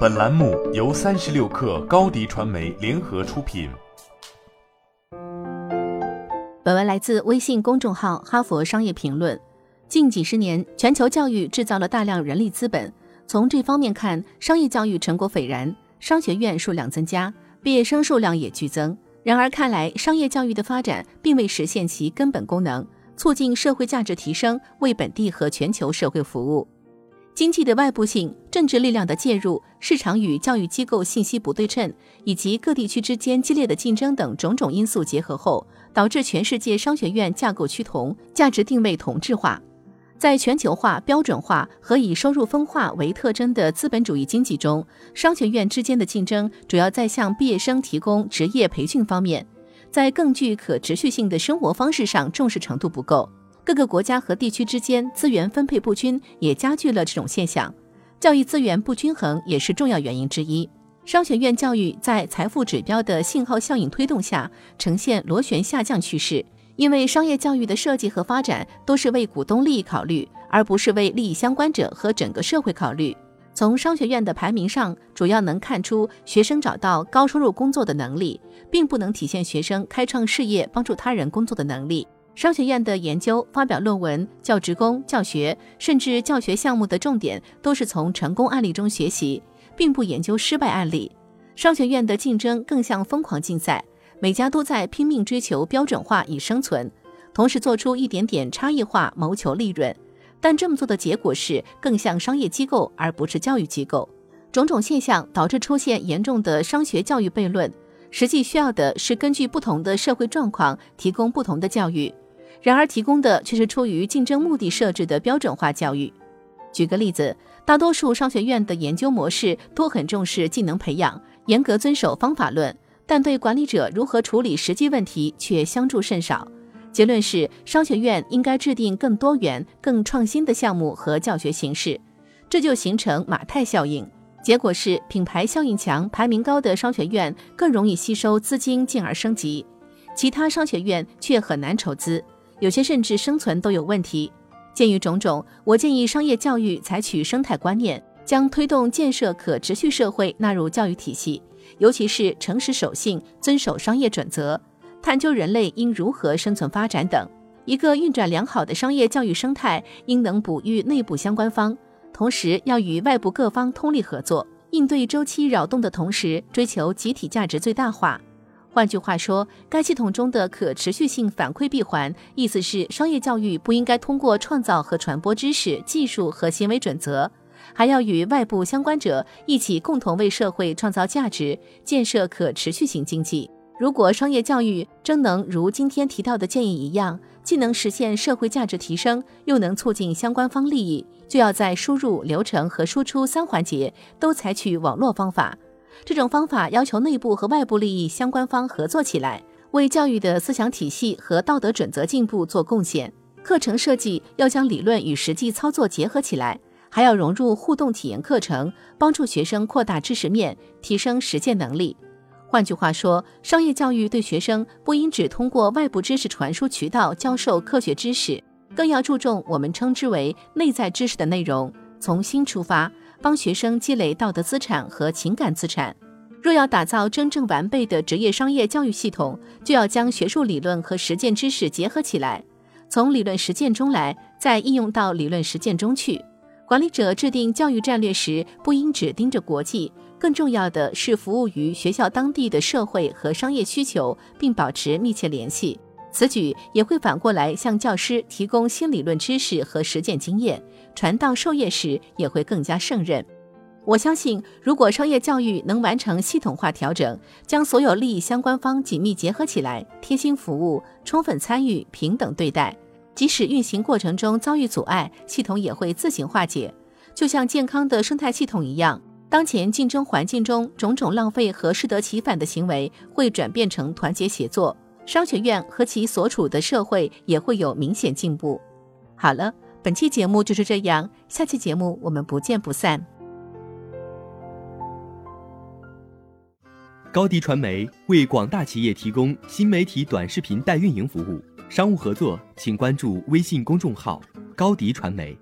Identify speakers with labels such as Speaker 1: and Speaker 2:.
Speaker 1: 本栏目由三十六氪高低传媒联合出品。
Speaker 2: 本文来自微信公众号《哈佛商业评论》。近几十年，全球教育制造了大量人力资本。从这方面看，商业教育成果斐然，商学院数量增加，毕业生数量也剧增。然而，看来商业教育的发展并未实现其根本功能，促进社会价值提升，为本地和全球社会服务。经济的外部性、政治力量的介入、市场与教育机构信息不对称，以及各地区之间激烈的竞争等种种因素结合后，导致全世界商学院架构趋同，价值定位同质化。在全球化、标准化和以收入分化为特征的资本主义经济中，商学院之间的竞争主要在向毕业生提供职业培训方面，在更具可持续性的生活方式上重视程度不够。各个国家和地区之间资源分配不均，也加剧了这种现象。教育资源不均衡也是重要原因之一。商学院教育在财富指标的信号效应推动下，呈现螺旋下降趋势。因为商业教育的设计和发展都是为股东利益考虑，而不是为利益相关者和整个社会考虑。从商学院的排名上，主要能看出学生找到高收入工作的能力，并不能体现学生开创事业、帮助他人工作的能力。商学院的研究、发表论文、教职工、教学，甚至教学项目的重点都是从成功案例中学习，并不研究失败案例。商学院的竞争更像疯狂竞赛，每家都在拼命追求标准化以生存，同时做出一点点差异化谋求利润。但这么做的结果是更像商业机构而不是教育机构。种种现象导致出现严重的商学教育悖论。实际需要的是根据不同的社会状况提供不同的教育。然而，提供的却是出于竞争目的设置的标准化教育。举个例子，大多数商学院的研究模式都很重视技能培养，严格遵守方法论，但对管理者如何处理实际问题却相助甚少。结论是，商学院应该制定更多元、更创新的项目和教学形式，这就形成马太效应。结果是，品牌效应强、排名高的商学院更容易吸收资金，进而升级；其他商学院却很难筹资。有些甚至生存都有问题。鉴于种种，我建议商业教育采取生态观念，将推动建设可持续社会纳入教育体系，尤其是诚实守信、遵守商业准则、探究人类应如何生存发展等。一个运转良好的商业教育生态，应能哺育内部相关方，同时要与外部各方通力合作，应对周期扰动的同时，追求集体价值最大化。换句话说，该系统中的可持续性反馈闭环，意思是商业教育不应该通过创造和传播知识、技术和行为准则，还要与外部相关者一起共同为社会创造价值，建设可持续性经济。如果商业教育真能如今天提到的建议一样，既能实现社会价值提升，又能促进相关方利益，就要在输入、流程和输出三环节都采取网络方法。这种方法要求内部和外部利益相关方合作起来，为教育的思想体系和道德准则进步做贡献。课程设计要将理论与实际操作结合起来，还要融入互动体验课程，帮助学生扩大知识面，提升实践能力。换句话说，商业教育对学生不应只通过外部知识传输渠道教授科学知识，更要注重我们称之为内在知识的内容，从心出发。帮学生积累道德资产和情感资产。若要打造真正完备的职业商业教育系统，就要将学术理论和实践知识结合起来，从理论实践中来，再应用到理论实践中去。管理者制定教育战略时，不应只盯着国际，更重要的是服务于学校当地的社会和商业需求，并保持密切联系。此举也会反过来向教师提供新理论知识和实践经验，传道授业时也会更加胜任。我相信，如果商业教育能完成系统化调整，将所有利益相关方紧密结合起来，贴心服务、充分参与、平等对待，即使运行过程中遭遇阻碍，系统也会自行化解。就像健康的生态系统一样，当前竞争环境中种种浪费和适得其反的行为，会转变成团结协作。商学院和其所处的社会也会有明显进步。好了，本期节目就是这样，下期节目我们不见不散。
Speaker 3: 高迪传媒为广大企业提供新媒体短视频代运营服务，商务合作请关注微信公众号高迪传媒。